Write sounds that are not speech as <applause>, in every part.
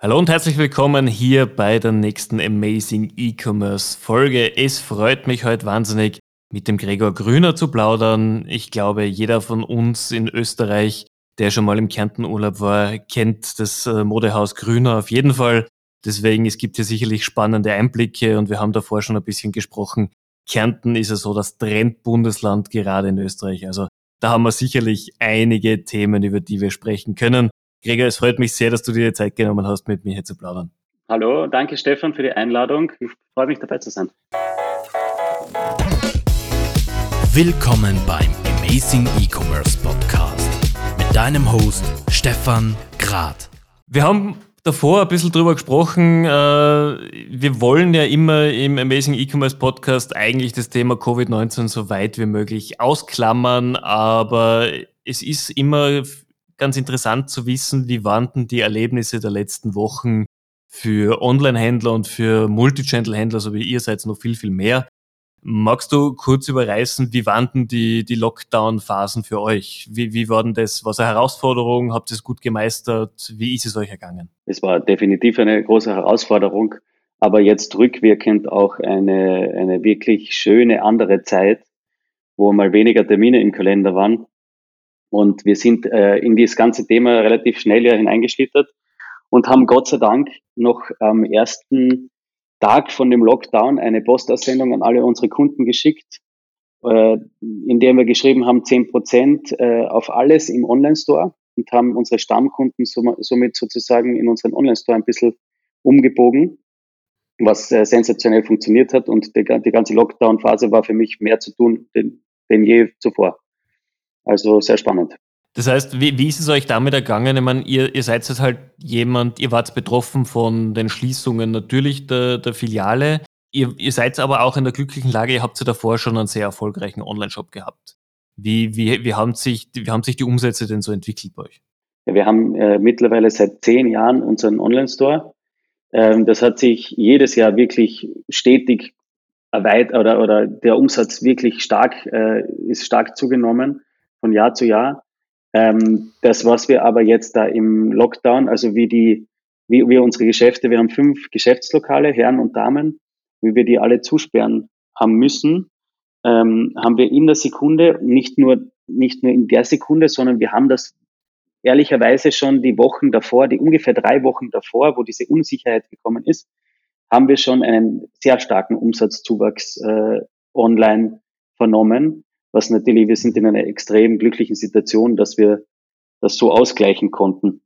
Hallo und herzlich willkommen hier bei der nächsten Amazing E-Commerce Folge. Es freut mich heute wahnsinnig, mit dem Gregor Grüner zu plaudern. Ich glaube, jeder von uns in Österreich, der schon mal im Kärntenurlaub war, kennt das äh, Modehaus Grüner auf jeden Fall. Deswegen, es gibt hier sicherlich spannende Einblicke und wir haben davor schon ein bisschen gesprochen. Kärnten ist ja so das Trendbundesland gerade in Österreich. Also da haben wir sicherlich einige Themen, über die wir sprechen können. Gregor, es freut mich sehr, dass du dir die Zeit genommen hast, mit mir hier zu plaudern. Hallo, danke Stefan für die Einladung. Ich freue mich dabei zu sein. Willkommen beim Amazing E-Commerce Podcast mit deinem Host Stefan Grad. Wir haben davor ein bisschen drüber gesprochen. Äh, wir wollen ja immer im Amazing E-Commerce Podcast eigentlich das Thema Covid-19 so weit wie möglich ausklammern, aber es ist immer ganz interessant zu wissen, wie waren denn die Erlebnisse der letzten Wochen für Online-Händler und für Multichannel-Händler, so wie ihr seid, noch viel, viel mehr. Magst du kurz überreißen, wie waren denn die, die Lockdown-Phasen für euch? Wie, wie war denn das? Was eine Herausforderung? Habt ihr es gut gemeistert? Wie ist es euch ergangen? Es war definitiv eine große Herausforderung, aber jetzt rückwirkend auch eine, eine wirklich schöne andere Zeit, wo mal weniger Termine im Kalender waren und wir sind äh, in dieses ganze Thema relativ schnell ja hineingeschlittert und haben Gott sei Dank noch am ersten Tag von dem Lockdown eine Postaussendung an alle unsere Kunden geschickt, äh, in der wir geschrieben haben, zehn Prozent äh, auf alles im Online-Store und haben unsere Stammkunden somit sozusagen in unseren Online-Store ein bisschen umgebogen, was äh, sensationell funktioniert hat. Und die, die ganze Lockdown-Phase war für mich mehr zu tun denn, denn je zuvor. Also sehr spannend. Das heißt, wie, wie ist es euch damit ergangen? Ich meine, ihr, ihr seid jetzt halt jemand, ihr wart betroffen von den Schließungen natürlich der, der Filiale. Ihr, ihr seid aber auch in der glücklichen Lage, ihr habt ja davor schon einen sehr erfolgreichen Online-Shop gehabt. Wie, wie, wie, haben sich, wie haben sich die Umsätze denn so entwickelt bei euch? Ja, wir haben äh, mittlerweile seit zehn Jahren unseren Online-Store. Ähm, das hat sich jedes Jahr wirklich stetig erweitert oder, oder der Umsatz wirklich stark, äh, ist stark zugenommen von Jahr zu Jahr. Ähm, das, was wir aber jetzt da im Lockdown, also wie die, wie wir unsere Geschäfte, wir haben fünf Geschäftslokale, Herren und Damen, wie wir die alle zusperren haben müssen, ähm, haben wir in der Sekunde, nicht nur, nicht nur in der Sekunde, sondern wir haben das ehrlicherweise schon die Wochen davor, die ungefähr drei Wochen davor, wo diese Unsicherheit gekommen ist, haben wir schon einen sehr starken Umsatzzuwachs äh, online vernommen was natürlich, wir sind in einer extrem glücklichen Situation, dass wir das so ausgleichen konnten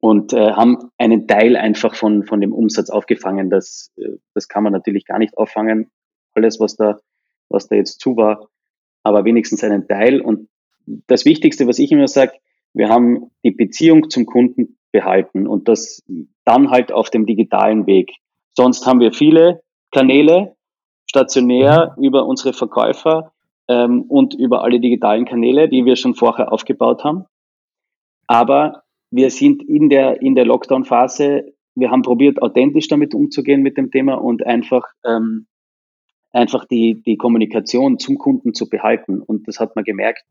und äh, haben einen Teil einfach von, von dem Umsatz aufgefangen. Das, äh, das kann man natürlich gar nicht auffangen, alles, was da, was da jetzt zu war, aber wenigstens einen Teil. Und das Wichtigste, was ich immer sage, wir haben die Beziehung zum Kunden behalten und das dann halt auf dem digitalen Weg. Sonst haben wir viele Kanäle, stationär mhm. über unsere Verkäufer, ähm, und über alle digitalen Kanäle, die wir schon vorher aufgebaut haben. Aber wir sind in der, in der Lockdown-Phase, wir haben probiert, authentisch damit umzugehen mit dem Thema und einfach, ähm, einfach die, die Kommunikation zum Kunden zu behalten. Und das hat man gemerkt,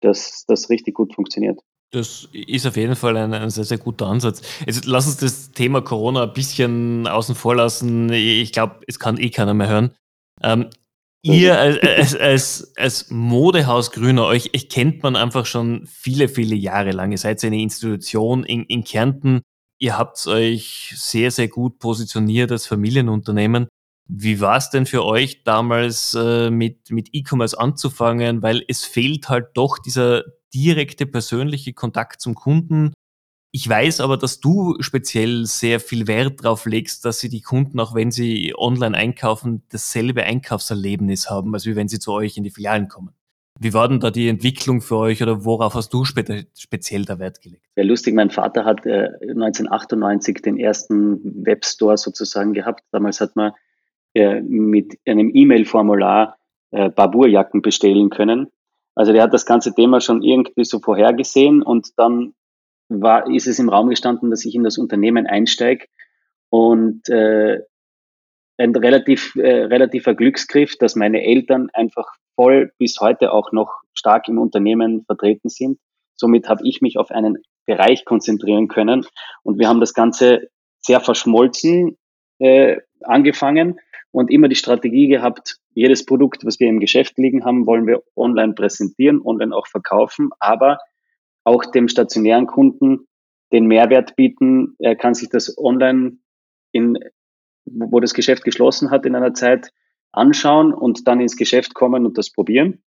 dass das richtig gut funktioniert. Das ist auf jeden Fall ein, ein, sehr, sehr guter Ansatz. Jetzt lass uns das Thema Corona ein bisschen außen vor lassen. Ich glaube, es kann eh keiner mehr hören. Ähm, Ihr als, als, als Modehaus Grüner, euch, euch kennt man einfach schon viele, viele Jahre lang. Ihr seid eine Institution in, in Kärnten. Ihr habt euch sehr, sehr gut positioniert als Familienunternehmen. Wie war es denn für euch damals äh, mit, mit E-Commerce anzufangen? Weil es fehlt halt doch dieser direkte persönliche Kontakt zum Kunden. Ich weiß aber, dass du speziell sehr viel Wert darauf legst, dass sie die Kunden, auch wenn sie online einkaufen, dasselbe Einkaufserlebnis haben, als wie wenn sie zu euch in die Filialen kommen. Wie war denn da die Entwicklung für euch oder worauf hast du spe speziell da Wert gelegt? Ja, lustig, mein Vater hat äh, 1998 den ersten Webstore sozusagen gehabt. Damals hat man äh, mit einem E-Mail-Formular äh, Barbourjacken bestellen können. Also der hat das ganze Thema schon irgendwie so vorhergesehen und dann war, ist es im Raum gestanden, dass ich in das Unternehmen einsteige und äh, ein relativ, äh, relativer Glücksgriff, dass meine Eltern einfach voll bis heute auch noch stark im Unternehmen vertreten sind. Somit habe ich mich auf einen Bereich konzentrieren können. Und wir haben das Ganze sehr verschmolzen äh, angefangen und immer die Strategie gehabt, jedes Produkt, was wir im Geschäft liegen haben, wollen wir online präsentieren, online auch verkaufen, aber auch dem stationären Kunden den Mehrwert bieten. Er kann sich das online in, wo das Geschäft geschlossen hat in einer Zeit anschauen und dann ins Geschäft kommen und das probieren.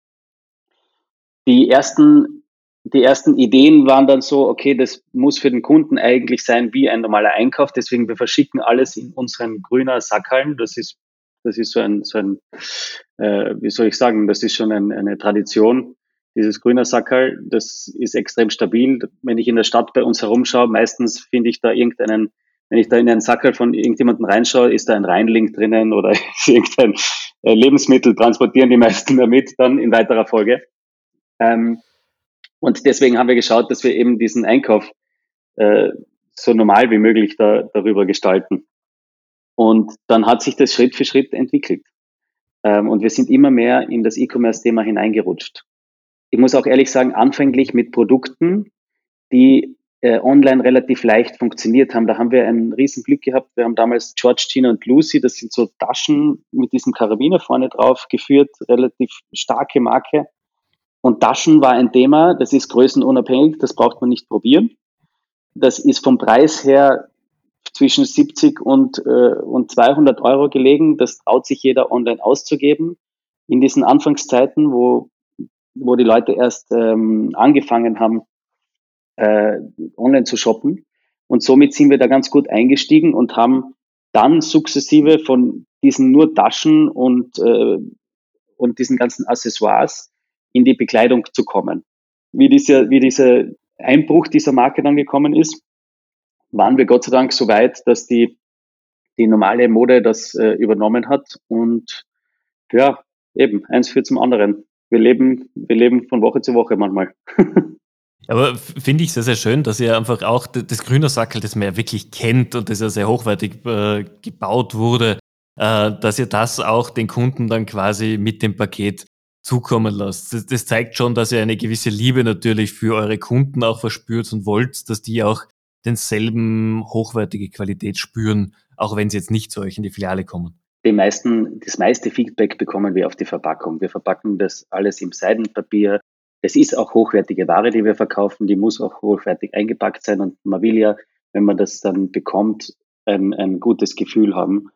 Die ersten, die ersten Ideen waren dann so, okay, das muss für den Kunden eigentlich sein wie ein normaler Einkauf. Deswegen wir verschicken alles in unseren grüner Sackhallen. Das ist, das ist so ein, so ein äh, wie soll ich sagen, das ist schon ein, eine Tradition. Dieses grüner Sackerl, das ist extrem stabil. Wenn ich in der Stadt bei uns herumschaue, meistens finde ich da irgendeinen wenn ich da in einen Sackel von irgendjemanden reinschaue, ist da ein Reinlink drinnen oder <laughs> irgendein äh, Lebensmittel, transportieren die meisten damit dann in weiterer Folge. Ähm, und deswegen haben wir geschaut, dass wir eben diesen Einkauf äh, so normal wie möglich da, darüber gestalten. Und dann hat sich das Schritt für Schritt entwickelt. Ähm, und wir sind immer mehr in das E-Commerce-Thema hineingerutscht. Ich muss auch ehrlich sagen, anfänglich mit Produkten, die äh, online relativ leicht funktioniert haben. Da haben wir ein riesen Glück gehabt. Wir haben damals George, Gina und Lucy, das sind so Taschen mit diesem Karabiner vorne drauf geführt, relativ starke Marke. Und Taschen war ein Thema, das ist größenunabhängig, das braucht man nicht probieren. Das ist vom Preis her zwischen 70 und, äh, und 200 Euro gelegen. Das traut sich jeder online auszugeben. In diesen Anfangszeiten, wo, wo die Leute erst ähm, angefangen haben, äh, online zu shoppen. Und somit sind wir da ganz gut eingestiegen und haben dann sukzessive von diesen nur Taschen und, äh, und diesen ganzen Accessoires in die Bekleidung zu kommen. Wie, diese, wie dieser Einbruch dieser Marke dann gekommen ist, waren wir Gott sei Dank so weit, dass die, die normale Mode das äh, übernommen hat. Und ja, eben, eins führt zum anderen. Wir leben, wir leben von Woche zu Woche manchmal. <laughs> Aber finde ich sehr, sehr schön, dass ihr einfach auch das Grünersackel, das man ja wirklich kennt und das ja sehr hochwertig äh, gebaut wurde, äh, dass ihr das auch den Kunden dann quasi mit dem Paket zukommen lasst. Das, das, zeigt schon, dass ihr eine gewisse Liebe natürlich für eure Kunden auch verspürt und wollt, dass die auch denselben hochwertige Qualität spüren, auch wenn sie jetzt nicht zu euch in die Filiale kommen. Die meisten, das meiste Feedback bekommen wir auf die Verpackung. Wir verpacken das alles im Seidenpapier, es ist auch hochwertige Ware, die wir verkaufen, die muss auch hochwertig eingepackt sein und man will ja, wenn man das dann bekommt, ein, ein gutes Gefühl haben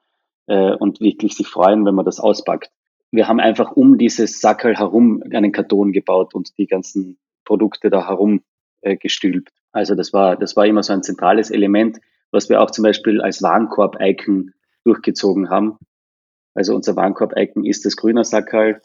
äh, und wirklich sich freuen, wenn man das auspackt. Wir haben einfach um dieses Sackel herum einen Karton gebaut und die ganzen Produkte da herum äh, gestülpt. Also das war, das war immer so ein zentrales Element, was wir auch zum Beispiel als Warenkorb-Icon durchgezogen haben. Also unser Warenkorb-Icon ist das grüne Sackerl.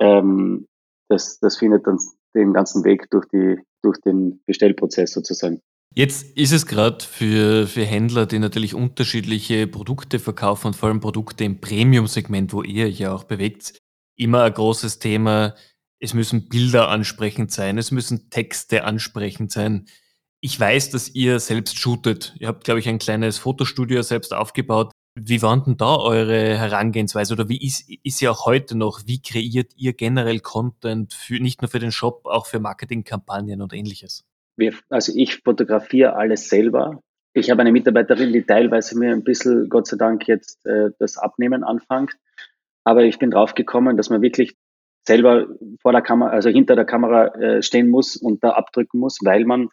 Ähm, das, das findet dann den ganzen Weg durch, die, durch den Bestellprozess sozusagen. Jetzt ist es gerade für, für Händler, die natürlich unterschiedliche Produkte verkaufen und vor allem Produkte im Premium-Segment, wo ihr ja auch bewegt, immer ein großes Thema. Es müssen Bilder ansprechend sein, es müssen Texte ansprechend sein. Ich weiß, dass ihr selbst shootet. Ihr habt, glaube ich, ein kleines Fotostudio selbst aufgebaut. Wie war denn da eure Herangehensweise oder wie ist, ist sie auch heute noch? Wie kreiert ihr generell Content für, nicht nur für den Shop, auch für Marketingkampagnen und ähnliches? Wir, also ich fotografiere alles selber. Ich habe eine Mitarbeiterin, die teilweise mir ein bisschen, Gott sei Dank, jetzt äh, das Abnehmen anfängt. Aber ich bin drauf gekommen, dass man wirklich selber vor der Kamera, also hinter der Kamera äh, stehen muss und da abdrücken muss, weil man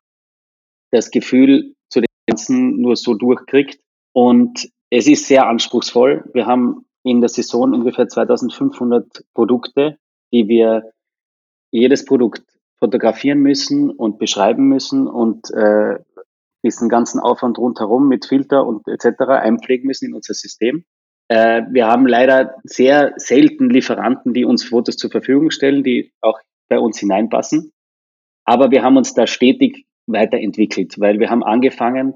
das Gefühl zu dem Ganzen nur so durchkriegt. Und es ist sehr anspruchsvoll. Wir haben in der Saison ungefähr 2500 Produkte, die wir jedes Produkt fotografieren müssen und beschreiben müssen und äh, diesen ganzen Aufwand rundherum mit Filter und etc. einpflegen müssen in unser System. Äh, wir haben leider sehr selten Lieferanten, die uns Fotos zur Verfügung stellen, die auch bei uns hineinpassen. Aber wir haben uns da stetig weiterentwickelt, weil wir haben angefangen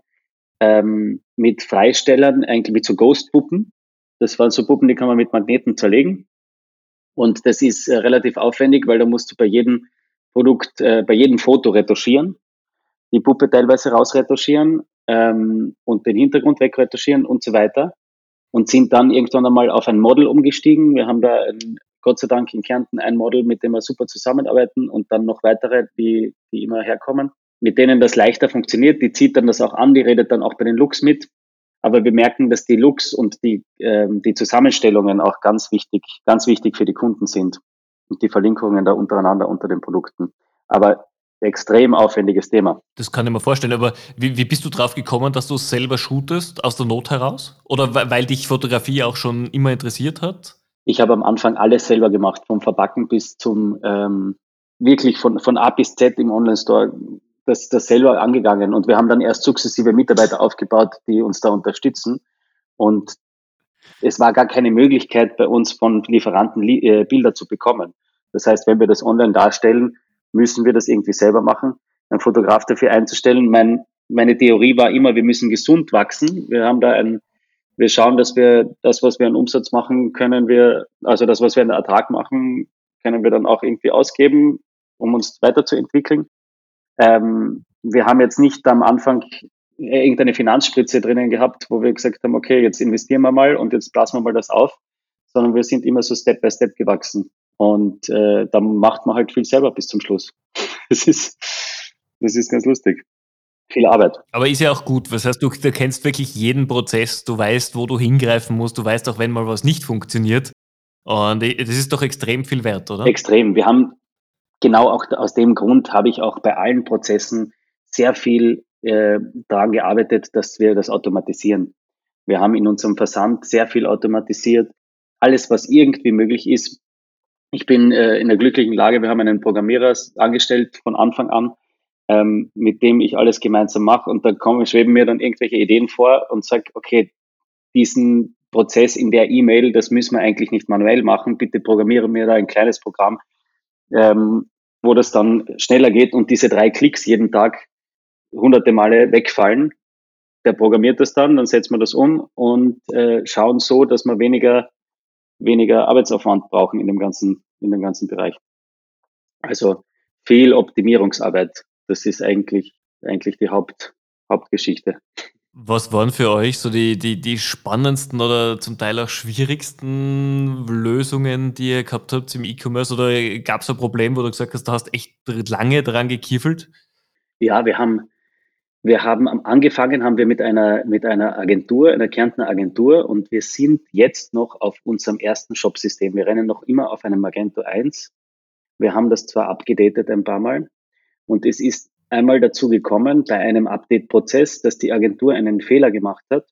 ähm, mit Freistellern, eigentlich mit so Ghost-Puppen. Das waren so Puppen, die kann man mit Magneten zerlegen. Und das ist äh, relativ aufwendig, weil da musst du bei jedem Produkt, äh, bei jedem Foto retuschieren, die Puppe teilweise rausretuschieren ähm, und den Hintergrund wegretuschieren und so weiter. Und sind dann irgendwann einmal auf ein Model umgestiegen. Wir haben da ein, Gott sei Dank in Kärnten ein Model, mit dem wir super zusammenarbeiten und dann noch weitere, die, die immer herkommen mit denen das leichter funktioniert. Die zieht dann das auch an, die redet dann auch bei den Looks mit. Aber wir merken, dass die Looks und die, ähm, die Zusammenstellungen auch ganz wichtig, ganz wichtig für die Kunden sind und die Verlinkungen da untereinander unter den Produkten. Aber extrem aufwendiges Thema. Das kann ich mir vorstellen, aber wie, wie bist du drauf gekommen, dass du selber shootest, aus der Not heraus? Oder weil dich Fotografie auch schon immer interessiert hat? Ich habe am Anfang alles selber gemacht, vom Verpacken bis zum ähm, wirklich von, von A bis Z im Online-Store das, das selber angegangen. Und wir haben dann erst sukzessive Mitarbeiter aufgebaut, die uns da unterstützen. Und es war gar keine Möglichkeit bei uns von Lieferanten äh, Bilder zu bekommen. Das heißt, wenn wir das online darstellen, müssen wir das irgendwie selber machen, einen Fotograf dafür einzustellen. Mein, meine Theorie war immer, wir müssen gesund wachsen. Wir haben da ein, wir schauen, dass wir das, was wir an Umsatz machen, können wir, also das, was wir an Ertrag machen, können wir dann auch irgendwie ausgeben, um uns weiterzuentwickeln. Ähm, wir haben jetzt nicht am Anfang irgendeine Finanzspritze drinnen gehabt, wo wir gesagt haben, okay, jetzt investieren wir mal und jetzt blasen wir mal das auf, sondern wir sind immer so Step by Step gewachsen. Und äh, dann macht man halt viel selber bis zum Schluss. <laughs> Das ist, das ist ganz lustig. Viel Arbeit. Aber ist ja auch gut. Was heißt, du, du kennst wirklich jeden Prozess, du weißt, wo du hingreifen musst, du weißt auch, wenn mal was nicht funktioniert. Und das ist doch extrem viel wert, oder? Extrem. Wir haben genau auch aus dem Grund habe ich auch bei allen Prozessen sehr viel äh, daran gearbeitet, dass wir das automatisieren. Wir haben in unserem Versand sehr viel automatisiert. Alles, was irgendwie möglich ist, ich bin äh, in der glücklichen Lage, wir haben einen Programmierer angestellt von Anfang an, ähm, mit dem ich alles gemeinsam mache und da kommen, schweben mir dann irgendwelche Ideen vor und sage, okay, diesen Prozess in der E-Mail, das müssen wir eigentlich nicht manuell machen, bitte programmiere mir da ein kleines Programm, ähm, wo das dann schneller geht und diese drei Klicks jeden Tag hunderte Male wegfallen. Der programmiert das dann, dann setzen wir das um und äh, schauen so, dass wir weniger weniger Arbeitsaufwand brauchen in dem ganzen, in dem ganzen Bereich. Also viel Optimierungsarbeit. Das ist eigentlich, eigentlich die Haupt, Hauptgeschichte. Was waren für euch so die, die, die spannendsten oder zum Teil auch schwierigsten Lösungen, die ihr gehabt habt im E-Commerce? Oder gab es ein Problem, wo du gesagt hast, du hast echt lange dran gekiffelt? Ja, wir haben wir haben angefangen, haben wir mit einer, mit einer Agentur, einer Kärntner Agentur und wir sind jetzt noch auf unserem ersten Shop-System. Wir rennen noch immer auf einem Magento 1. Wir haben das zwar abgedatet ein paar Mal und es ist einmal dazu gekommen bei einem Update-Prozess, dass die Agentur einen Fehler gemacht hat.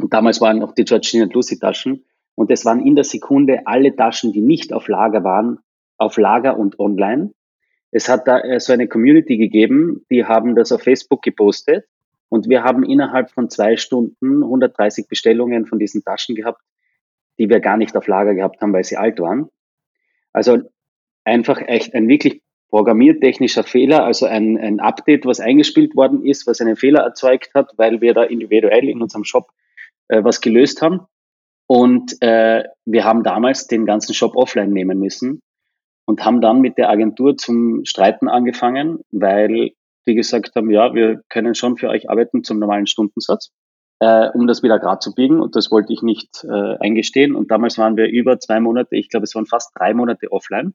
Und damals waren noch die Georgina und Lucy Taschen und es waren in der Sekunde alle Taschen, die nicht auf Lager waren, auf Lager und online. Es hat da äh, so eine Community gegeben, die haben das auf Facebook gepostet und wir haben innerhalb von zwei Stunden 130 Bestellungen von diesen Taschen gehabt, die wir gar nicht auf Lager gehabt haben, weil sie alt waren. Also einfach echt ein wirklich programmiertechnischer Fehler, also ein, ein Update, was eingespielt worden ist, was einen Fehler erzeugt hat, weil wir da individuell in unserem Shop äh, was gelöst haben. Und äh, wir haben damals den ganzen Shop offline nehmen müssen und haben dann mit der Agentur zum Streiten angefangen, weil die gesagt haben, ja, wir können schon für euch arbeiten zum normalen Stundensatz, äh, um das wieder gerade zu biegen. Und das wollte ich nicht äh, eingestehen. Und damals waren wir über zwei Monate, ich glaube, es waren fast drei Monate offline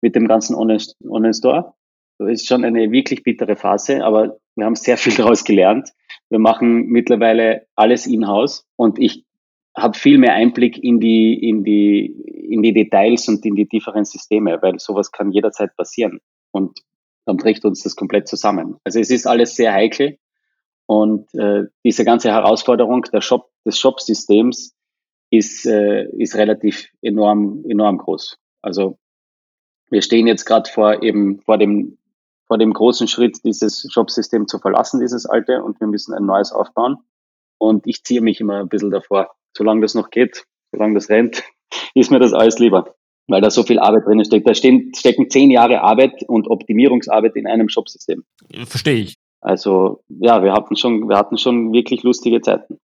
mit dem ganzen Online-Store. Das ist schon eine wirklich bittere Phase, aber wir haben sehr viel <laughs> daraus gelernt. Wir machen mittlerweile alles in-house und ich habe viel mehr Einblick in die, in die, in die Details und in die tieferen Systeme, weil sowas kann jederzeit passieren. Und dann bricht uns das komplett zusammen. Also es ist alles sehr heikel. Und äh, diese ganze Herausforderung der Shop, des Shop-Systems ist, äh, ist relativ enorm, enorm groß. Also wir stehen jetzt gerade vor eben vor dem, vor dem großen Schritt, dieses Shop-System zu verlassen, dieses alte, und wir müssen ein neues aufbauen. Und ich ziehe mich immer ein bisschen davor, solange das noch geht, solange das rennt, <laughs> ist mir das alles lieber, weil da so viel Arbeit drin steckt. Da stehen, stecken zehn Jahre Arbeit und Optimierungsarbeit in einem Shopsystem. Verstehe ich. Also ja, wir hatten schon, wir hatten schon wirklich lustige Zeiten.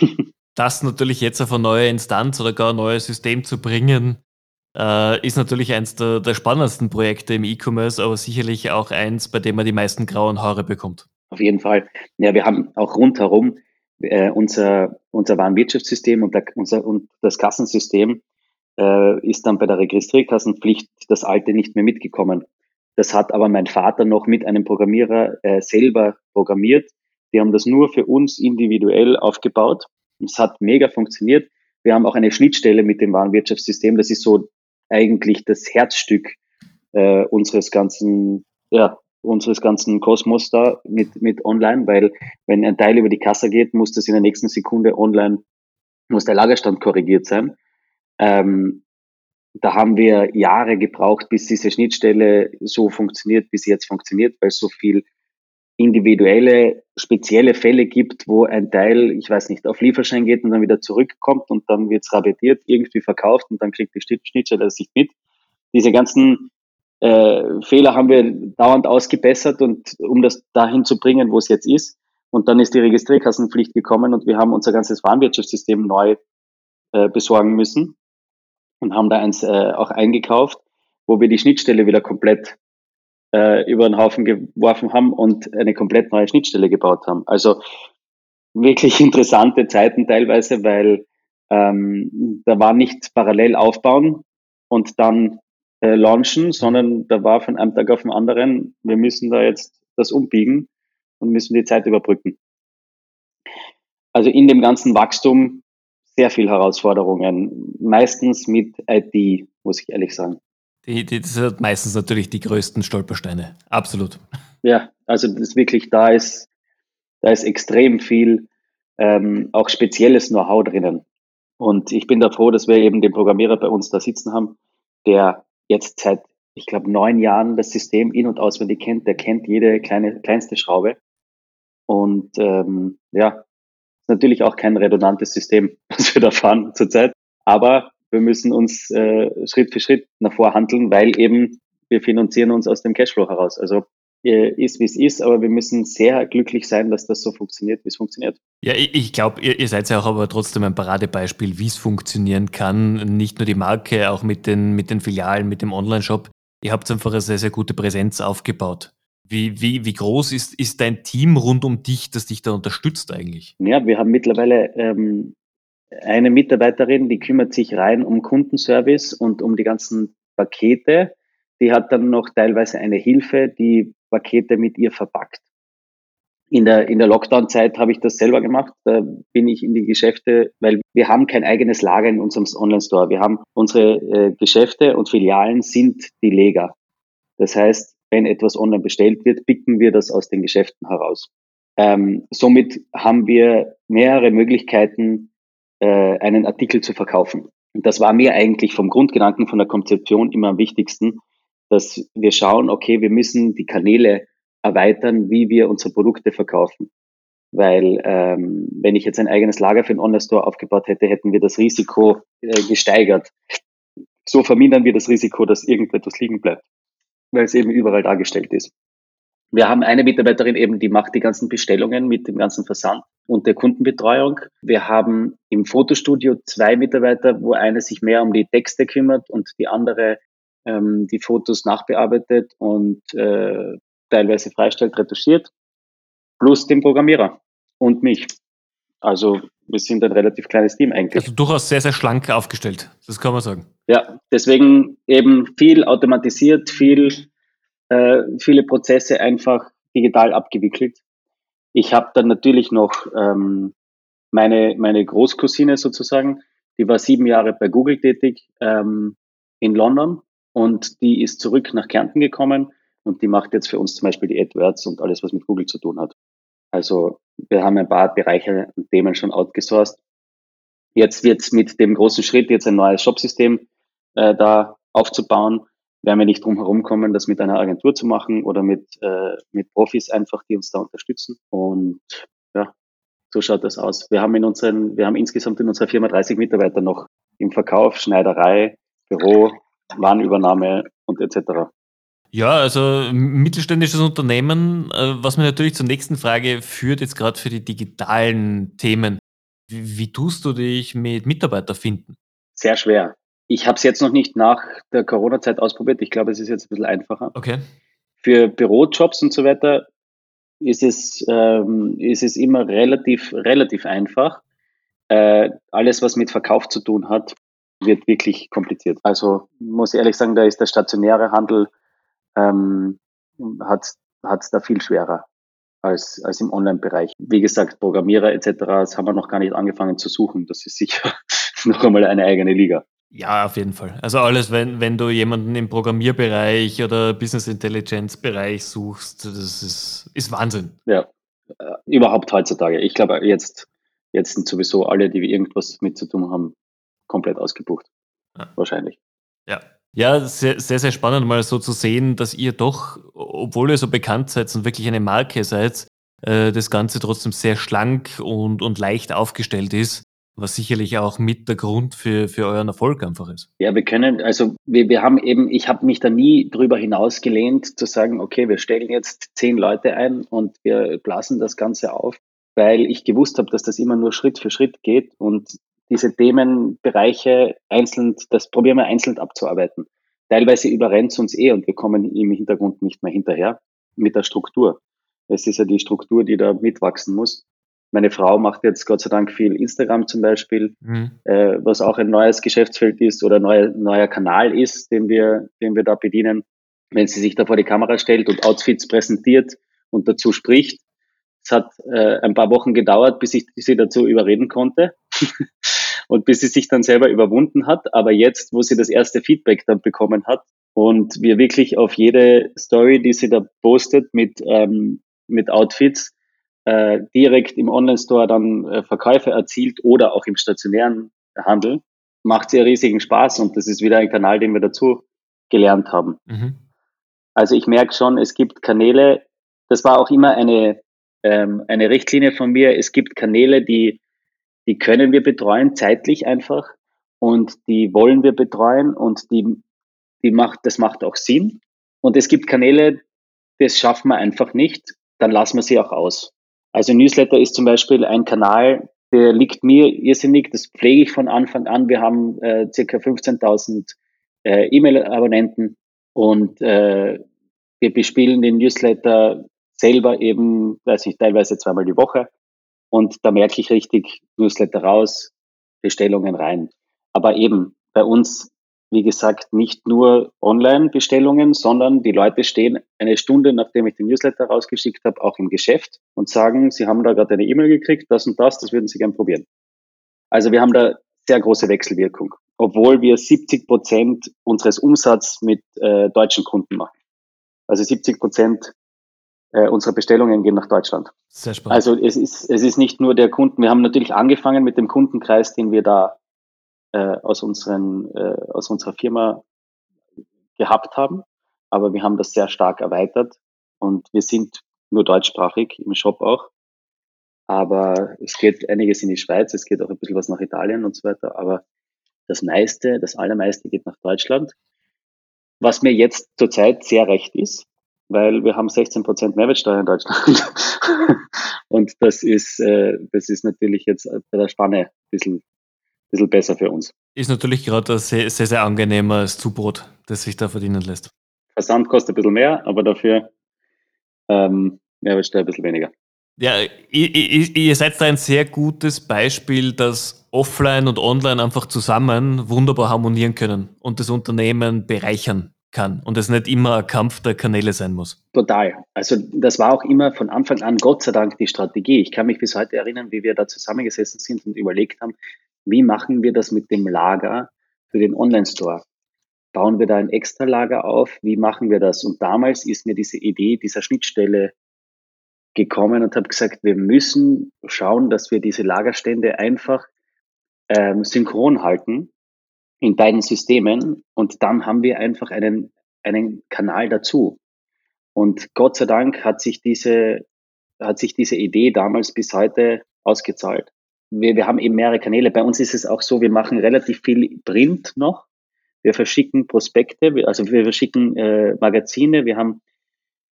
<laughs> das natürlich jetzt auf eine neue Instanz oder gar ein neues System zu bringen, äh, ist natürlich eins der, der spannendsten Projekte im E-Commerce, aber sicherlich auch eins, bei dem man die meisten grauen Haare bekommt. Auf jeden Fall. Ja, wir haben auch rundherum äh, unser, unser Warenwirtschaftssystem und, der, unser, und das Kassensystem äh, ist dann bei der Registrierkassenpflicht das alte nicht mehr mitgekommen. Das hat aber mein Vater noch mit einem Programmierer äh, selber programmiert, Die haben das nur für uns individuell aufgebaut. Es hat mega funktioniert. Wir haben auch eine Schnittstelle mit dem Warenwirtschaftssystem. Das ist so eigentlich das Herzstück äh, unseres ganzen, ja, unseres ganzen Kosmos da mit, mit online, weil wenn ein Teil über die Kasse geht, muss das in der nächsten Sekunde online, muss der Lagerstand korrigiert sein. Ähm, da haben wir Jahre gebraucht, bis diese Schnittstelle so funktioniert, wie sie jetzt funktioniert, weil so viel individuelle, spezielle Fälle gibt, wo ein Teil, ich weiß nicht, auf Lieferschein geht und dann wieder zurückkommt und dann wird es rabattiert, irgendwie verkauft und dann kriegt die Schnittstelle das nicht mit. Diese ganzen äh, Fehler haben wir dauernd ausgebessert und um das dahin zu bringen, wo es jetzt ist. Und dann ist die Registrierkassenpflicht gekommen und wir haben unser ganzes Warenwirtschaftssystem neu äh, besorgen müssen und haben da eins äh, auch eingekauft, wo wir die Schnittstelle wieder komplett äh, über den Haufen geworfen haben und eine komplett neue Schnittstelle gebaut haben. Also wirklich <laughs> interessante Zeiten teilweise, weil ähm, da war nicht parallel aufbauen und dann äh, launchen, sondern da war von einem Tag auf den anderen, wir müssen da jetzt das umbiegen und müssen die Zeit überbrücken. Also in dem ganzen Wachstum sehr viel Herausforderungen, meistens mit IT, muss ich ehrlich sagen. Die, die, das sind meistens natürlich die größten Stolpersteine. Absolut. Ja, also das ist wirklich, da ist, da ist extrem viel ähm, auch spezielles Know-how drinnen. Und ich bin da froh, dass wir eben den Programmierer bei uns da sitzen haben, der jetzt seit, ich glaube, neun Jahren das System in- und auswendig kennt. Der kennt jede kleine, kleinste Schraube. Und ähm, ja, ist natürlich auch kein redundantes System, <laughs> was wir da fahren zurzeit. Aber wir müssen uns äh, Schritt für Schritt nach vorhandeln, weil eben wir finanzieren uns aus dem Cashflow heraus. Also äh, ist, wie es ist, aber wir müssen sehr glücklich sein, dass das so funktioniert, wie es funktioniert. Ja, ich glaube, ihr, ihr, seid ja auch aber trotzdem ein Paradebeispiel, wie es funktionieren kann. Nicht nur die Marke, auch mit den, mit den Filialen, mit dem Online-Shop. Ihr habt einfach eine sehr, sehr gute Präsenz aufgebaut. Wie, wie, wie groß ist, ist dein Team rund um dich, das dich da unterstützt eigentlich? Ja, wir haben mittlerweile ähm, eine Mitarbeiterin, die kümmert sich rein um Kundenservice und um die ganzen Pakete. Die hat dann noch teilweise eine Hilfe, die Pakete mit ihr verpackt. In der, in der Lockdown-Zeit habe ich das selber gemacht. Da bin ich in die Geschäfte, weil wir haben kein eigenes Lager in unserem Online-Store. Wir haben unsere äh, Geschäfte und Filialen sind die Lega. Das heißt, wenn etwas online bestellt wird, picken wir das aus den Geschäften heraus. Ähm, somit haben wir mehrere Möglichkeiten, äh, einen Artikel zu verkaufen. Und das war mir eigentlich vom Grundgedanken, von der Konzeption immer am wichtigsten, dass wir schauen, okay, wir müssen die Kanäle erweitern, wie wir unsere Produkte verkaufen. Weil ähm, wenn ich jetzt ein eigenes Lager für einen Online-Store aufgebaut hätte, hätten wir das Risiko äh, gesteigert. So vermindern wir das Risiko, dass irgendetwas liegen bleibt, weil es eben überall dargestellt ist. Wir haben eine Mitarbeiterin eben, die macht die ganzen Bestellungen mit dem ganzen Versand und der Kundenbetreuung. Wir haben im Fotostudio zwei Mitarbeiter, wo eine sich mehr um die Texte kümmert und die andere ähm, die Fotos nachbearbeitet und äh, teilweise freistellt, retuschiert, plus den Programmierer und mich. Also wir sind ein relativ kleines Team eigentlich. Also durchaus sehr, sehr schlank aufgestellt, das kann man sagen. Ja, deswegen eben viel automatisiert, viel, äh, viele Prozesse einfach digital abgewickelt. Ich habe dann natürlich noch ähm, meine, meine Großcousine sozusagen, die war sieben Jahre bei Google tätig ähm, in London und die ist zurück nach Kärnten gekommen und die macht jetzt für uns zum Beispiel die AdWords und alles, was mit Google zu tun hat. Also wir haben ein paar Bereiche und Themen schon outgesourced. Jetzt wird mit dem großen Schritt, jetzt ein neues Shopsystem äh, da aufzubauen, werden wir nicht drum herum kommen, das mit einer Agentur zu machen oder mit, äh, mit Profis einfach, die uns da unterstützen. Und ja, so schaut das aus. Wir haben in unseren, wir haben insgesamt in unserer Firma 30 Mitarbeiter noch im Verkauf, Schneiderei, Büro, Warenübernahme und etc. Ja, also mittelständisches Unternehmen, äh, was mir natürlich zur nächsten Frage führt, jetzt gerade für die digitalen Themen. Wie, wie tust du dich mit Mitarbeiter finden? Sehr schwer. Ich habe es jetzt noch nicht nach der Corona-Zeit ausprobiert. Ich glaube, es ist jetzt ein bisschen einfacher. Okay. Für Bürojobs und so weiter ist es, ähm, ist es immer relativ, relativ einfach. Äh, alles, was mit Verkauf zu tun hat, wird wirklich kompliziert. Also muss ich ehrlich sagen, da ist der stationäre Handel ähm, hat es da viel schwerer. als, als im Online-Bereich. Wie gesagt, Programmierer etc., das haben wir noch gar nicht angefangen zu suchen. Das ist sicher <laughs> noch einmal eine eigene Liga. Ja, auf jeden Fall. Also alles, wenn, wenn du jemanden im Programmierbereich oder Business Intelligence Bereich suchst, das ist, ist Wahnsinn. Ja, äh, überhaupt heutzutage. Ich glaube, jetzt, jetzt sind sowieso alle, die irgendwas mit zu tun haben, komplett ausgebucht. Ja. Wahrscheinlich. Ja. Ja, sehr, sehr, sehr spannend, mal so zu sehen, dass ihr doch, obwohl ihr so bekannt seid und wirklich eine Marke seid, äh, das Ganze trotzdem sehr schlank und, und leicht aufgestellt ist was sicherlich auch mit der Grund für, für euren Erfolg einfach ist. Ja, wir können, also wir, wir haben eben, ich habe mich da nie drüber hinaus gelehnt, zu sagen, okay, wir stellen jetzt zehn Leute ein und wir blasen das Ganze auf, weil ich gewusst habe, dass das immer nur Schritt für Schritt geht und diese Themenbereiche einzeln, das probieren wir einzeln abzuarbeiten. Teilweise überrennt es uns eh und wir kommen im Hintergrund nicht mehr hinterher mit der Struktur. Es ist ja die Struktur, die da mitwachsen muss. Meine Frau macht jetzt Gott sei Dank viel Instagram zum Beispiel, mhm. äh, was auch ein neues Geschäftsfeld ist oder neuer, neuer Kanal ist, den wir, den wir da bedienen. Wenn sie sich da vor die Kamera stellt und Outfits präsentiert und dazu spricht. Es hat äh, ein paar Wochen gedauert, bis ich sie dazu überreden konnte <laughs> und bis sie sich dann selber überwunden hat. Aber jetzt, wo sie das erste Feedback dann bekommen hat und wir wirklich auf jede Story, die sie da postet mit, ähm, mit Outfits, äh, direkt im Online-Store dann äh, Verkäufe erzielt oder auch im stationären Handel, macht sehr riesigen Spaß und das ist wieder ein Kanal, den wir dazu gelernt haben. Mhm. Also ich merke schon, es gibt Kanäle, das war auch immer eine, ähm, eine Richtlinie von mir, es gibt Kanäle, die, die können wir betreuen, zeitlich einfach und die wollen wir betreuen und die, die macht, das macht auch Sinn. Und es gibt Kanäle, das schaffen wir einfach nicht, dann lassen wir sie auch aus. Also Newsletter ist zum Beispiel ein Kanal, der liegt mir irrsinnig, das pflege ich von Anfang an. Wir haben äh, circa 15.000 äh, E-Mail-Abonnenten und äh, wir bespielen den Newsletter selber eben, weiß ich, teilweise zweimal die Woche. Und da merke ich richtig Newsletter raus, Bestellungen rein. Aber eben bei uns wie gesagt, nicht nur Online-Bestellungen, sondern die Leute stehen eine Stunde, nachdem ich den Newsletter rausgeschickt habe, auch im Geschäft und sagen, sie haben da gerade eine E-Mail gekriegt, das und das, das würden sie gern probieren. Also wir haben da sehr große Wechselwirkung, obwohl wir 70 Prozent unseres Umsatzes mit äh, deutschen Kunden machen. Also 70 Prozent äh, unserer Bestellungen gehen nach Deutschland. Sehr spannend. Also es ist, es ist nicht nur der Kunden, wir haben natürlich angefangen mit dem Kundenkreis, den wir da äh, aus, unseren, äh, aus unserer Firma gehabt haben. Aber wir haben das sehr stark erweitert und wir sind nur deutschsprachig im Shop auch. Aber es geht einiges in die Schweiz, es geht auch ein bisschen was nach Italien und so weiter. Aber das meiste, das allermeiste geht nach Deutschland. Was mir jetzt zurzeit sehr recht ist, weil wir haben 16 Prozent Mehrwertsteuer in Deutschland. <laughs> und das ist, äh, das ist natürlich jetzt bei der Spanne ein bisschen bisschen besser für uns. Ist natürlich gerade ein sehr, sehr, sehr angenehmes Zubrot, das sich da verdienen lässt. Versand kostet ein bisschen mehr, aber dafür ähm, Mehrwertsteuer ein bisschen weniger. Ja, ihr, ihr seid da ein sehr gutes Beispiel, dass Offline und Online einfach zusammen wunderbar harmonieren können und das Unternehmen bereichern kann und es nicht immer ein Kampf der Kanäle sein muss. Total. Also das war auch immer von Anfang an Gott sei Dank die Strategie. Ich kann mich bis heute erinnern, wie wir da zusammengesessen sind und überlegt haben, wie machen wir das mit dem Lager für den Online-Store? Bauen wir da ein extra Lager auf? Wie machen wir das? Und damals ist mir diese Idee dieser Schnittstelle gekommen und habe gesagt, wir müssen schauen, dass wir diese Lagerstände einfach ähm, synchron halten in beiden Systemen und dann haben wir einfach einen, einen Kanal dazu. Und Gott sei Dank hat sich diese, hat sich diese Idee damals bis heute ausgezahlt wir, wir haben eben mehrere Kanäle. Bei uns ist es auch so, wir machen relativ viel Print noch. Wir verschicken Prospekte, also wir verschicken äh, Magazine. Wir haben,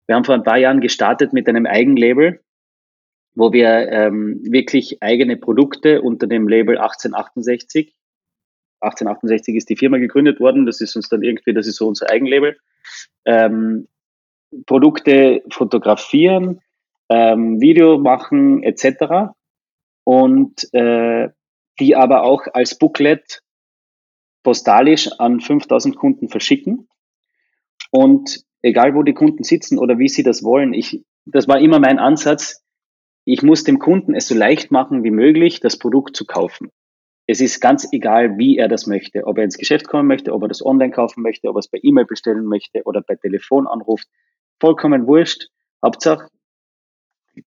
wir haben vor ein paar Jahren gestartet mit einem Eigenlabel, wo wir ähm, wirklich eigene Produkte unter dem Label 1868 1868 ist die Firma gegründet worden. Das ist uns dann irgendwie, das ist so unser Eigenlabel. Ähm, Produkte fotografieren, ähm, Video machen etc und äh, die aber auch als Booklet postalisch an 5000 Kunden verschicken. Und egal wo die Kunden sitzen oder wie sie das wollen, ich das war immer mein Ansatz, ich muss dem Kunden es so leicht machen wie möglich, das Produkt zu kaufen. Es ist ganz egal, wie er das möchte, ob er ins Geschäft kommen möchte, ob er das online kaufen möchte, ob er es per E-Mail bestellen möchte oder per Telefon anruft. Vollkommen wurscht. Hauptsache,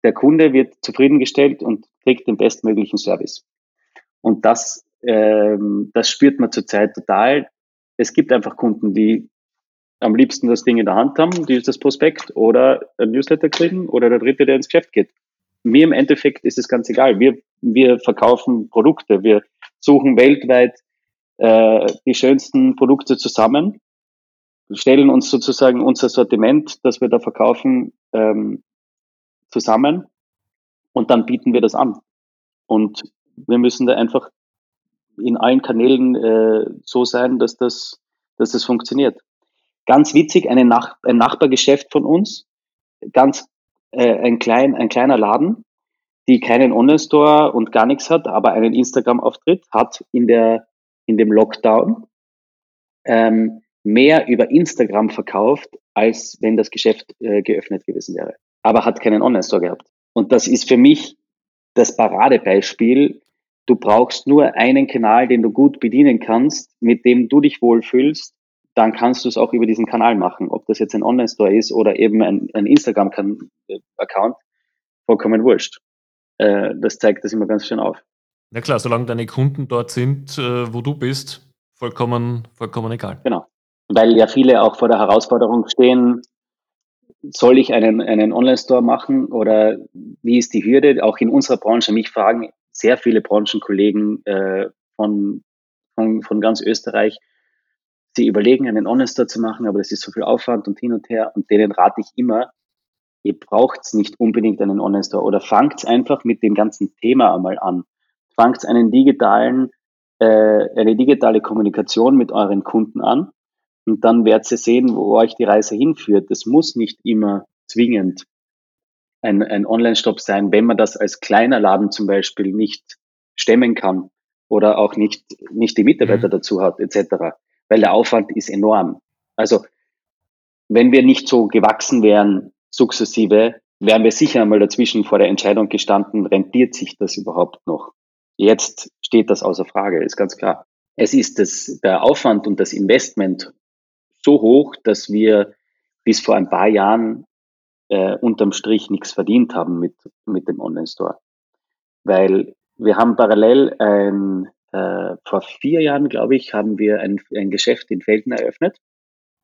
der Kunde wird zufriedengestellt und kriegt den bestmöglichen Service. Und das, ähm, das spürt man zurzeit total. Es gibt einfach Kunden, die am liebsten das Ding in der Hand haben, die das Prospekt oder ein Newsletter kriegen oder der Dritte, der ins Geschäft geht. Mir im Endeffekt ist es ganz egal. Wir, wir verkaufen Produkte. Wir suchen weltweit äh, die schönsten Produkte zusammen, stellen uns sozusagen unser Sortiment, das wir da verkaufen, ähm, zusammen und dann bieten wir das an. Und wir müssen da einfach in allen Kanälen äh, so sein, dass das, dass das funktioniert. Ganz witzig, eine Nach ein Nachbargeschäft von uns, ganz äh, ein, klein, ein kleiner Laden, die keinen Online-Store und gar nichts hat, aber einen Instagram-Auftritt, hat in, der, in dem Lockdown ähm, mehr über Instagram verkauft, als wenn das Geschäft äh, geöffnet gewesen wäre. Aber hat keinen Online-Store gehabt. Und das ist für mich das Paradebeispiel. Du brauchst nur einen Kanal, den du gut bedienen kannst, mit dem du dich wohlfühlst dann kannst du es auch über diesen Kanal machen. Ob das jetzt ein Online-Store ist oder eben ein, ein Instagram-Account, vollkommen wurscht. Äh, das zeigt das immer ganz schön auf. Na klar, solange deine Kunden dort sind, äh, wo du bist, vollkommen, vollkommen egal. Genau. Weil ja viele auch vor der Herausforderung stehen, soll ich einen, einen Online-Store machen oder wie ist die Hürde? Auch in unserer Branche, mich fragen sehr viele Branchenkollegen äh, von, von, von ganz Österreich, sie überlegen, einen Online-Store zu machen, aber das ist so viel Aufwand und hin und her. Und denen rate ich immer, ihr braucht nicht unbedingt einen Online-Store oder fangt einfach mit dem ganzen Thema einmal an. Fangt einen digitalen, äh, eine digitale Kommunikation mit euren Kunden an und dann werdet ihr sehen, wo euch die Reise hinführt. Das muss nicht immer zwingend ein, ein Online-Shop sein, wenn man das als kleiner Laden zum Beispiel nicht stemmen kann oder auch nicht, nicht die Mitarbeiter mhm. dazu hat, etc weil der Aufwand ist enorm. Also wenn wir nicht so gewachsen wären, sukzessive, wären wir sicher einmal dazwischen vor der Entscheidung gestanden, rentiert sich das überhaupt noch? Jetzt steht das außer Frage, ist ganz klar. Es ist das, der Aufwand und das Investment so hoch, dass wir bis vor ein paar Jahren äh, unterm Strich nichts verdient haben mit, mit dem Online-Store. Weil wir haben parallel ein äh, vor vier Jahren, glaube ich, haben wir ein, ein Geschäft in Felden eröffnet,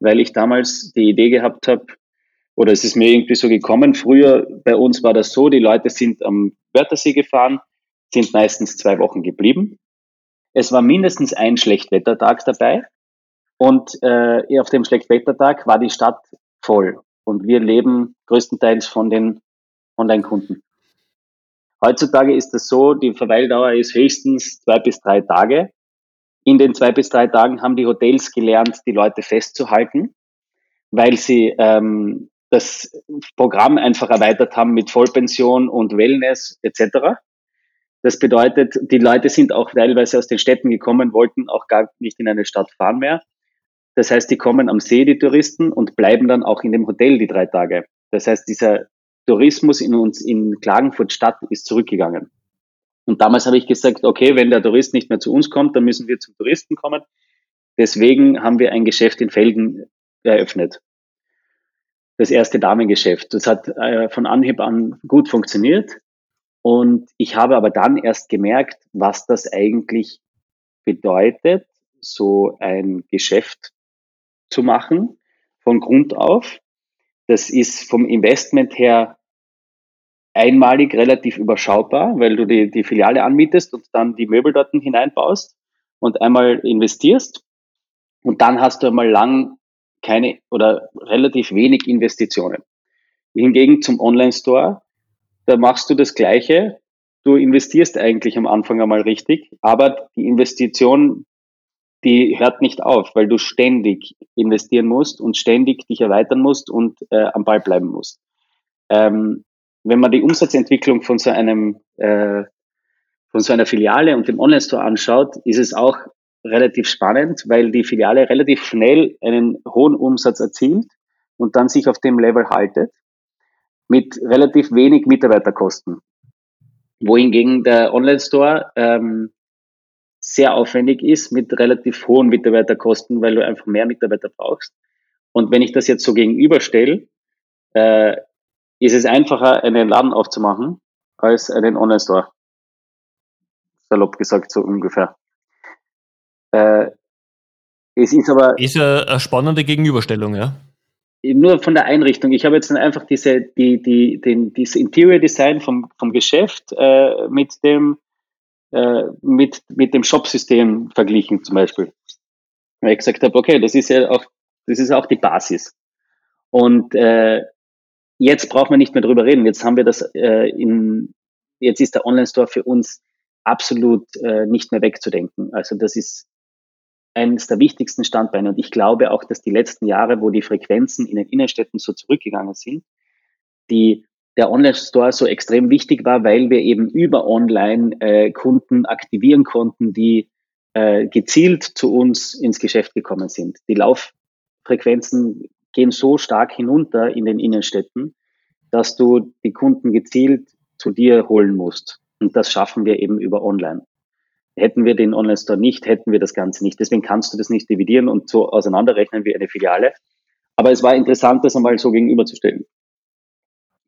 weil ich damals die Idee gehabt habe, oder es ist mir irgendwie so gekommen, früher bei uns war das so, die Leute sind am Wörthersee gefahren, sind meistens zwei Wochen geblieben. Es war mindestens ein Schlechtwettertag dabei und äh, auf dem Schlechtwettertag war die Stadt voll und wir leben größtenteils von den Online-Kunden. Heutzutage ist es so, die Verweildauer ist höchstens zwei bis drei Tage. In den zwei bis drei Tagen haben die Hotels gelernt, die Leute festzuhalten, weil sie ähm, das Programm einfach erweitert haben mit Vollpension und Wellness etc. Das bedeutet, die Leute sind auch teilweise aus den Städten gekommen, wollten auch gar nicht in eine Stadt fahren mehr. Das heißt, die kommen am See, die Touristen, und bleiben dann auch in dem Hotel die drei Tage. Das heißt, dieser Tourismus in uns in Klagenfurt Stadt ist zurückgegangen. Und damals habe ich gesagt, okay, wenn der Tourist nicht mehr zu uns kommt, dann müssen wir zum Touristen kommen. Deswegen haben wir ein Geschäft in Felden eröffnet. Das erste Damengeschäft. Das hat äh, von Anhieb an gut funktioniert. Und ich habe aber dann erst gemerkt, was das eigentlich bedeutet, so ein Geschäft zu machen von Grund auf. Das ist vom Investment her einmalig relativ überschaubar, weil du die, die Filiale anmietest und dann die Möbel dort hineinbaust und einmal investierst. Und dann hast du einmal lang keine oder relativ wenig Investitionen. Hingegen zum Online-Store, da machst du das Gleiche. Du investierst eigentlich am Anfang einmal richtig, aber die Investition die hört nicht auf, weil du ständig investieren musst und ständig dich erweitern musst und äh, am Ball bleiben musst. Ähm, wenn man die Umsatzentwicklung von so einem äh, von so einer Filiale und dem Online-Store anschaut, ist es auch relativ spannend, weil die Filiale relativ schnell einen hohen Umsatz erzielt und dann sich auf dem Level haltet. mit relativ wenig Mitarbeiterkosten. Wohingegen der Online-Store ähm, sehr aufwendig ist mit relativ hohen Mitarbeiterkosten, weil du einfach mehr Mitarbeiter brauchst. Und wenn ich das jetzt so gegenüberstelle, äh, ist es einfacher, einen Laden aufzumachen, als einen Online-Store. Salopp gesagt, so ungefähr. Äh, es ist aber. Ist eine spannende Gegenüberstellung, ja? Nur von der Einrichtung. Ich habe jetzt einfach diese, die, die, den, dieses Interior Design vom, vom Geschäft äh, mit dem, äh, mit, mit dem Shop-System verglichen, zum Beispiel. Weil ich gesagt habe, okay, das ist ja auch, das ist auch die Basis. Und äh, jetzt braucht man nicht mehr drüber reden. Jetzt haben wir das äh, in, jetzt ist der Online-Store für uns absolut äh, nicht mehr wegzudenken. Also das ist eines der wichtigsten Standbeine. Und ich glaube auch, dass die letzten Jahre, wo die Frequenzen in den Innenstädten so zurückgegangen sind, die, der Online-Store so extrem wichtig war, weil wir eben über Online äh, Kunden aktivieren konnten, die äh, gezielt zu uns ins Geschäft gekommen sind. Die Lauffrequenzen gehen so stark hinunter in den Innenstädten, dass du die Kunden gezielt zu dir holen musst. Und das schaffen wir eben über Online. Hätten wir den Online-Store nicht, hätten wir das Ganze nicht. Deswegen kannst du das nicht dividieren und so auseinanderrechnen wie eine Filiale. Aber es war interessant, das einmal so gegenüberzustellen.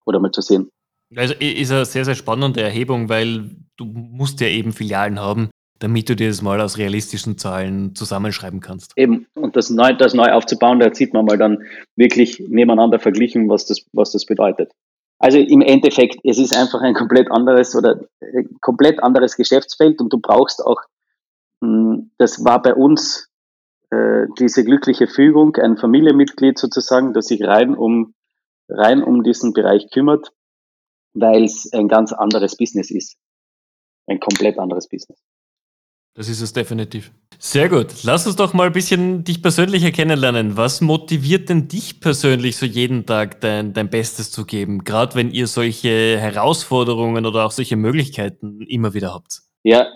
Oder mal zu sehen. Also ist eine sehr, sehr spannende Erhebung, weil du musst ja eben Filialen haben, damit du dir das mal aus realistischen Zahlen zusammenschreiben kannst. Eben, und das neu, das neu aufzubauen, da sieht man mal dann wirklich nebeneinander verglichen, was das, was das bedeutet. Also im Endeffekt, es ist einfach ein komplett anderes oder äh, komplett anderes Geschäftsfeld und du brauchst auch, hm, das war bei uns äh, diese glückliche Fügung, ein Familienmitglied sozusagen, das sich rein um, rein um diesen Bereich kümmert, weil es ein ganz anderes Business ist. Ein komplett anderes Business. Das ist es definitiv. Sehr gut. Lass uns doch mal ein bisschen dich persönlicher kennenlernen. Was motiviert denn dich persönlich so jeden Tag dein, dein Bestes zu geben, gerade wenn ihr solche Herausforderungen oder auch solche Möglichkeiten immer wieder habt? Ja,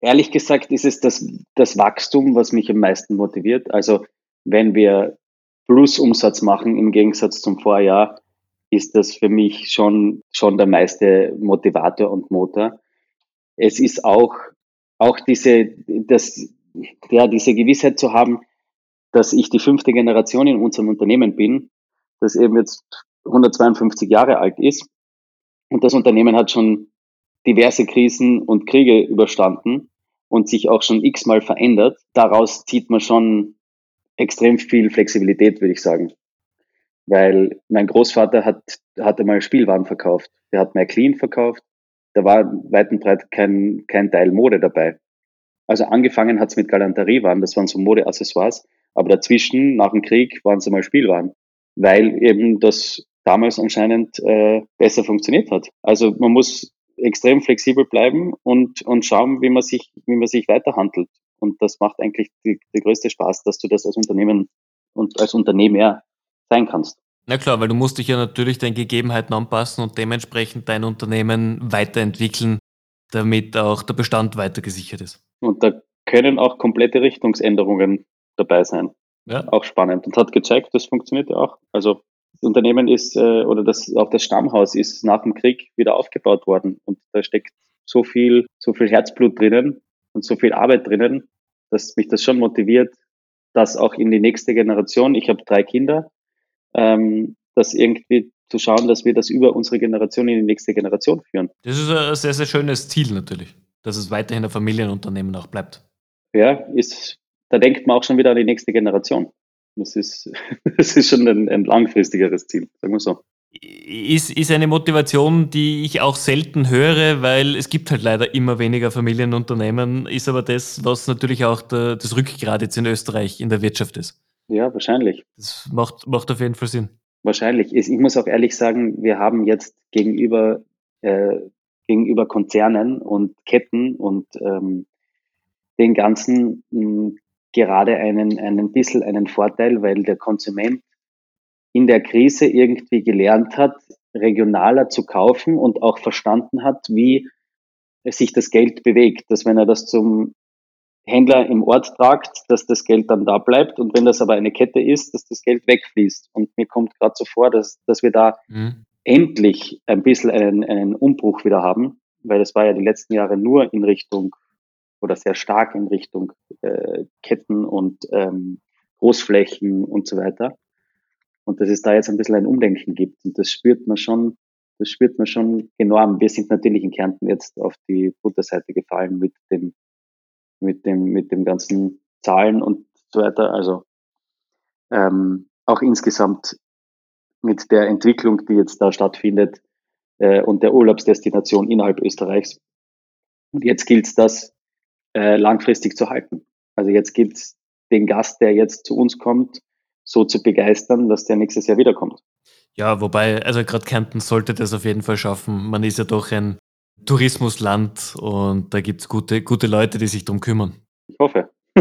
ehrlich gesagt ist es das, das Wachstum, was mich am meisten motiviert. Also wenn wir Plusumsatz machen im Gegensatz zum Vorjahr, ist das für mich schon, schon der meiste Motivator und Motor. Es ist auch auch diese, das, ja, diese Gewissheit zu haben, dass ich die fünfte Generation in unserem Unternehmen bin, das eben jetzt 152 Jahre alt ist. Und das Unternehmen hat schon diverse Krisen und Kriege überstanden und sich auch schon x-mal verändert. Daraus zieht man schon extrem viel Flexibilität, würde ich sagen. Weil mein Großvater hat, hatte mal Spielwaren verkauft. Der hat Clean verkauft da war weit und breit kein, kein Teil Mode dabei. Also angefangen hat's mit Galanteriewaren, das waren so Modeaccessoires, aber dazwischen, nach dem Krieg, waren es einmal Spielwaren, weil eben das damals anscheinend äh, besser funktioniert hat. Also man muss extrem flexibel bleiben und, und schauen, wie man sich, wie man sich weiterhandelt. Und das macht eigentlich die, die größte Spaß, dass du das als Unternehmen und als Unternehmer sein kannst. Na klar, weil du musst dich ja natürlich den Gegebenheiten anpassen und dementsprechend dein Unternehmen weiterentwickeln, damit auch der Bestand weiter gesichert ist. Und da können auch komplette Richtungsänderungen dabei sein. Ja. Auch spannend. Und hat gezeigt, das funktioniert ja auch. Also das Unternehmen ist, äh, oder das, auch das Stammhaus ist nach dem Krieg wieder aufgebaut worden. Und da steckt so viel, so viel Herzblut drinnen und so viel Arbeit drinnen, dass mich das schon motiviert, das auch in die nächste Generation. Ich habe drei Kinder ähm, das irgendwie zu schauen, dass wir das über unsere Generation in die nächste Generation führen. Das ist ein sehr, sehr schönes Ziel natürlich, dass es weiterhin ein Familienunternehmen auch bleibt. Ja, ist, da denkt man auch schon wieder an die nächste Generation. Das ist, <laughs> das ist schon ein, ein langfristigeres Ziel, sagen wir so. Ist, ist eine Motivation, die ich auch selten höre, weil es gibt halt leider immer weniger Familienunternehmen, ist aber das, was natürlich auch der, das Rückgrat jetzt in Österreich in der Wirtschaft ist. Ja, wahrscheinlich. Das macht, macht auf jeden Fall Sinn. Wahrscheinlich. Ich muss auch ehrlich sagen, wir haben jetzt gegenüber, äh, gegenüber Konzernen und Ketten und ähm, den ganzen mh, hm, gerade einen, einen bisschen einen Vorteil, weil der Konsument in der Krise irgendwie gelernt hat, regionaler zu kaufen und auch verstanden hat, wie sich das Geld bewegt. Dass wenn er das zum Händler im Ort tragt, dass das Geld dann da bleibt und wenn das aber eine Kette ist, dass das Geld wegfließt. Und mir kommt gerade so vor, dass, dass wir da mhm. endlich ein bisschen einen, einen Umbruch wieder haben, weil es war ja die letzten Jahre nur in Richtung oder sehr stark in Richtung äh, Ketten und ähm, Großflächen und so weiter. Und dass es da jetzt ein bisschen ein Umdenken gibt. Und das spürt man schon, das spürt man schon enorm. Wir sind natürlich in Kärnten jetzt auf die Butterseite gefallen mit dem, mit dem, mit dem ganzen Zahlen und so weiter. Also ähm, auch insgesamt mit der Entwicklung, die jetzt da stattfindet äh, und der Urlaubsdestination innerhalb Österreichs. Und jetzt gilt es, das äh, langfristig zu halten. Also jetzt gilt es, den Gast, der jetzt zu uns kommt, so zu begeistern, dass der nächstes Jahr wiederkommt. Ja, wobei, also gerade Kärnten sollte das auf jeden Fall schaffen. Man ist ja doch ein Tourismusland und da gibt es gute, gute Leute, die sich darum kümmern. Ich hoffe. <laughs>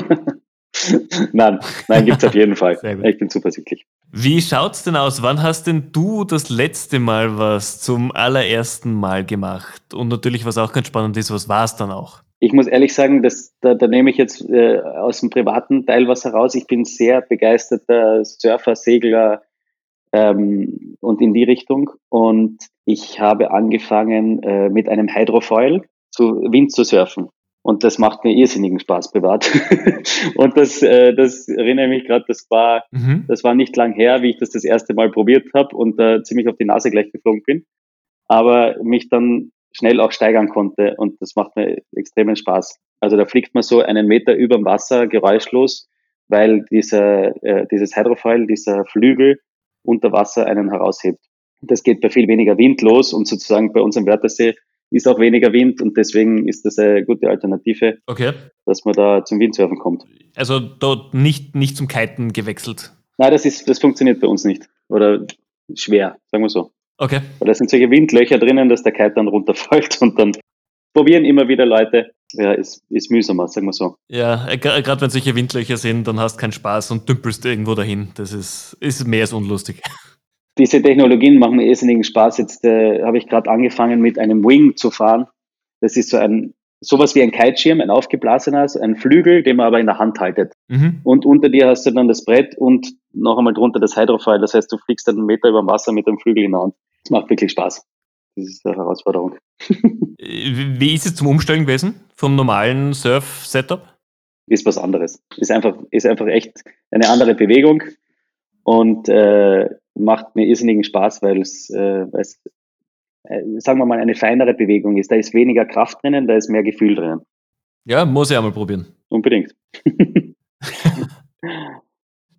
nein, nein, gibt es auf jeden Fall. Ich bin zuversichtlich. Wie schaut's denn aus? Wann hast denn du das letzte Mal was zum allerersten Mal gemacht? Und natürlich, was auch ganz spannend ist, was war es dann auch? Ich muss ehrlich sagen, dass, da, da nehme ich jetzt äh, aus dem privaten Teil was heraus. Ich bin sehr begeisterter Surfer, Segler ähm, und in die Richtung. Und ich habe angefangen äh, mit einem Hydrofoil zu Wind zu surfen. Und das macht mir irrsinnigen Spaß privat. <laughs> und das, äh, das erinnere mich gerade, das war, mhm. das war nicht lang her, wie ich das das erste Mal probiert habe und äh, ziemlich auf die Nase gleich geflogen bin. Aber mich dann schnell auch steigern konnte und das macht mir extremen Spaß. Also da fliegt man so einen Meter über dem Wasser geräuschlos, weil dieser, äh, dieses Hydrofoil, dieser Flügel unter Wasser einen heraushebt. Das geht bei viel weniger Wind los und sozusagen bei uns am Wörthersee ist auch weniger Wind und deswegen ist das eine gute Alternative, okay. dass man da zum Windsurfen kommt. Also dort nicht, nicht zum Kiten gewechselt? Nein, das, ist, das funktioniert bei uns nicht. Oder schwer, sagen wir so. Okay. Weil da sind solche Windlöcher drinnen, dass der Kite dann runterfällt und dann probieren immer wieder Leute. Ja, ist, ist mühsamer, sagen wir so. Ja, äh, gerade wenn solche Windlöcher sind, dann hast du keinen Spaß und dümpelst irgendwo dahin. Das ist, ist mehr als unlustig. <laughs> diese Technologien machen mir irrsinnigen Spaß. Jetzt äh, habe ich gerade angefangen mit einem Wing zu fahren. Das ist so ein sowas wie ein Kiteschirm, ein aufgeblasener, ein Flügel, den man aber in der Hand haltet. Mhm. Und unter dir hast du dann das Brett und noch einmal drunter das Hydrofoil. Das heißt, du fliegst dann einen Meter über dem Wasser mit dem Flügel in der Hand. Das macht wirklich Spaß. Das ist eine Herausforderung. <laughs> Wie ist es zum Umstellen gewesen vom normalen Surf-Setup? Ist was anderes. Ist einfach, ist einfach echt eine andere Bewegung. Und äh, macht mir irrsinnigen Spaß, weil es, äh, es äh, sagen wir mal, eine feinere Bewegung ist. Da ist weniger Kraft drinnen, da ist mehr Gefühl drinnen. Ja, muss ich einmal probieren. Unbedingt. <laughs> <laughs>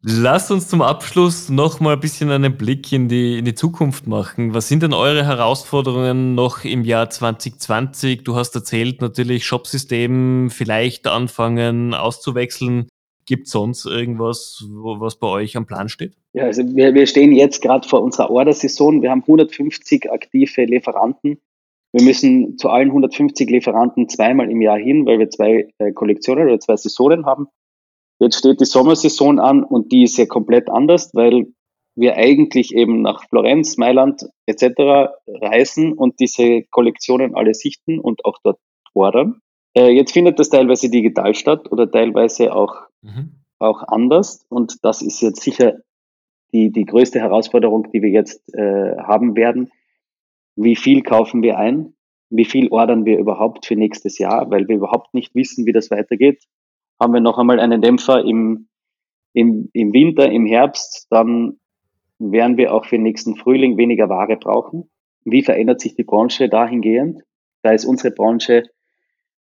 Lasst uns zum Abschluss noch mal ein bisschen einen Blick in die, in die Zukunft machen. Was sind denn eure Herausforderungen noch im Jahr 2020? Du hast erzählt, natürlich Shopsystem vielleicht anfangen auszuwechseln. Gibt es sonst irgendwas, wo, was bei euch am Plan steht? Ja, also wir, wir stehen jetzt gerade vor unserer Order-Saison. Wir haben 150 aktive Lieferanten. Wir müssen zu allen 150 Lieferanten zweimal im Jahr hin, weil wir zwei äh, Kollektionen oder zwei Saisonen haben. Jetzt steht die Sommersaison an und die ist ja komplett anders, weil wir eigentlich eben nach Florenz, Mailand etc. reisen und diese Kollektionen alle sichten und auch dort ordern. Äh, jetzt findet das teilweise digital statt oder teilweise auch mhm. auch anders. Und das ist jetzt sicher die, die größte Herausforderung, die wir jetzt äh, haben werden. Wie viel kaufen wir ein? Wie viel ordern wir überhaupt für nächstes Jahr? Weil wir überhaupt nicht wissen, wie das weitergeht. Haben wir noch einmal einen Dämpfer im, im, im Winter, im Herbst, dann werden wir auch für den nächsten Frühling weniger Ware brauchen. Wie verändert sich die Branche dahingehend? Da ist unsere Branche,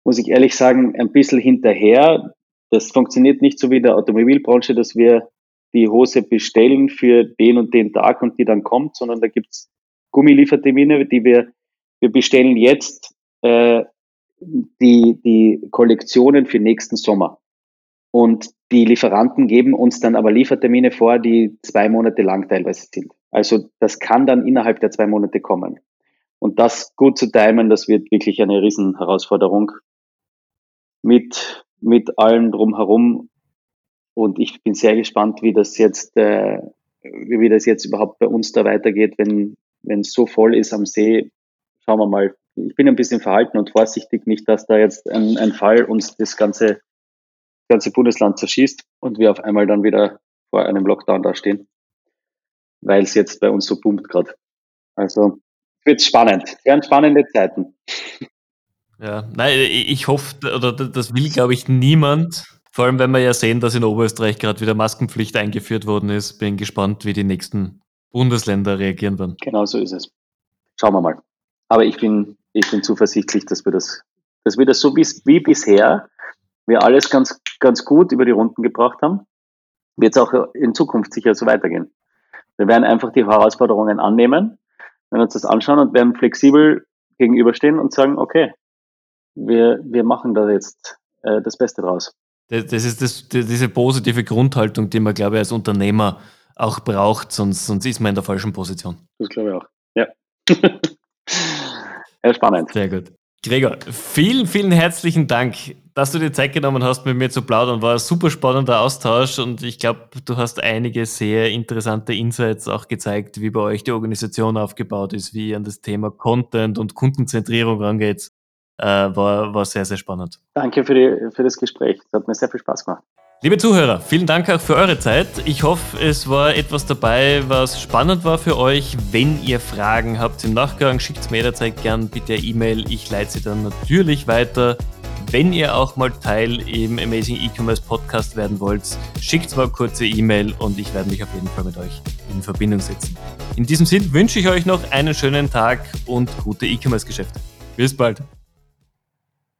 muss ich ehrlich sagen, ein bisschen hinterher. Das funktioniert nicht so wie in der Automobilbranche, dass wir die Hose bestellen für den und den Tag und die dann kommt, sondern da gibt's Gummiliefertermine, die wir, wir bestellen jetzt äh, die, die Kollektionen für nächsten Sommer. Und die Lieferanten geben uns dann aber Liefertermine vor, die zwei Monate lang teilweise sind. Also das kann dann innerhalb der zwei Monate kommen. Und das gut zu timen, das wird wirklich eine Riesenherausforderung mit mit allem drumherum. Und ich bin sehr gespannt, wie das jetzt, äh, wie das jetzt überhaupt bei uns da weitergeht, wenn wenn es so voll ist am See. Schauen wir mal. Ich bin ein bisschen verhalten und vorsichtig, nicht, dass da jetzt ein, ein Fall uns das ganze, ganze Bundesland zerschießt und wir auf einmal dann wieder vor einem Lockdown da stehen, weil es jetzt bei uns so boomt gerade. Also wird spannend. Werden spannende Zeiten. Ja, nein, ich hoffe, oder das will, glaube ich, niemand. Vor allem, wenn wir ja sehen, dass in Oberösterreich gerade wieder Maskenpflicht eingeführt worden ist. Bin gespannt, wie die nächsten Bundesländer reagieren werden. Genau so ist es. Schauen wir mal. Aber ich bin, ich bin zuversichtlich, dass wir das, dass wir das so wie, wie bisher, wir alles ganz, ganz gut über die Runden gebracht haben, wird es auch in Zukunft sicher so weitergehen. Wir werden einfach die Herausforderungen annehmen, werden uns das anschauen und werden flexibel gegenüberstehen und sagen, okay, wir, wir machen da jetzt äh, das Beste draus. Das, das ist das, diese positive Grundhaltung, die man, glaube ich, als Unternehmer auch braucht, sonst, sonst ist man in der falschen Position. Das glaube ich auch. Ja. <laughs> ja, spannend. Sehr gut. Gregor, vielen, vielen herzlichen Dank, dass du dir Zeit genommen hast, mit mir zu plaudern. War ein super spannender Austausch und ich glaube, du hast einige sehr interessante Insights auch gezeigt, wie bei euch die Organisation aufgebaut ist, wie ihr an das Thema Content und Kundenzentrierung rangeht. Äh, war, war sehr, sehr spannend. Danke für, die, für das Gespräch. Das hat mir sehr viel Spaß gemacht. Liebe Zuhörer, vielen Dank auch für eure Zeit. Ich hoffe, es war etwas dabei, was spannend war für euch. Wenn ihr Fragen habt im Nachgang, schickt es mir jederzeit gern bitte E-Mail. Ich leite sie dann natürlich weiter. Wenn ihr auch mal Teil im Amazing E-Commerce Podcast werden wollt, schickt mir eine kurze E-Mail und ich werde mich auf jeden Fall mit euch in Verbindung setzen. In diesem Sinne wünsche ich euch noch einen schönen Tag und gute E-Commerce-Geschäfte. Bis bald.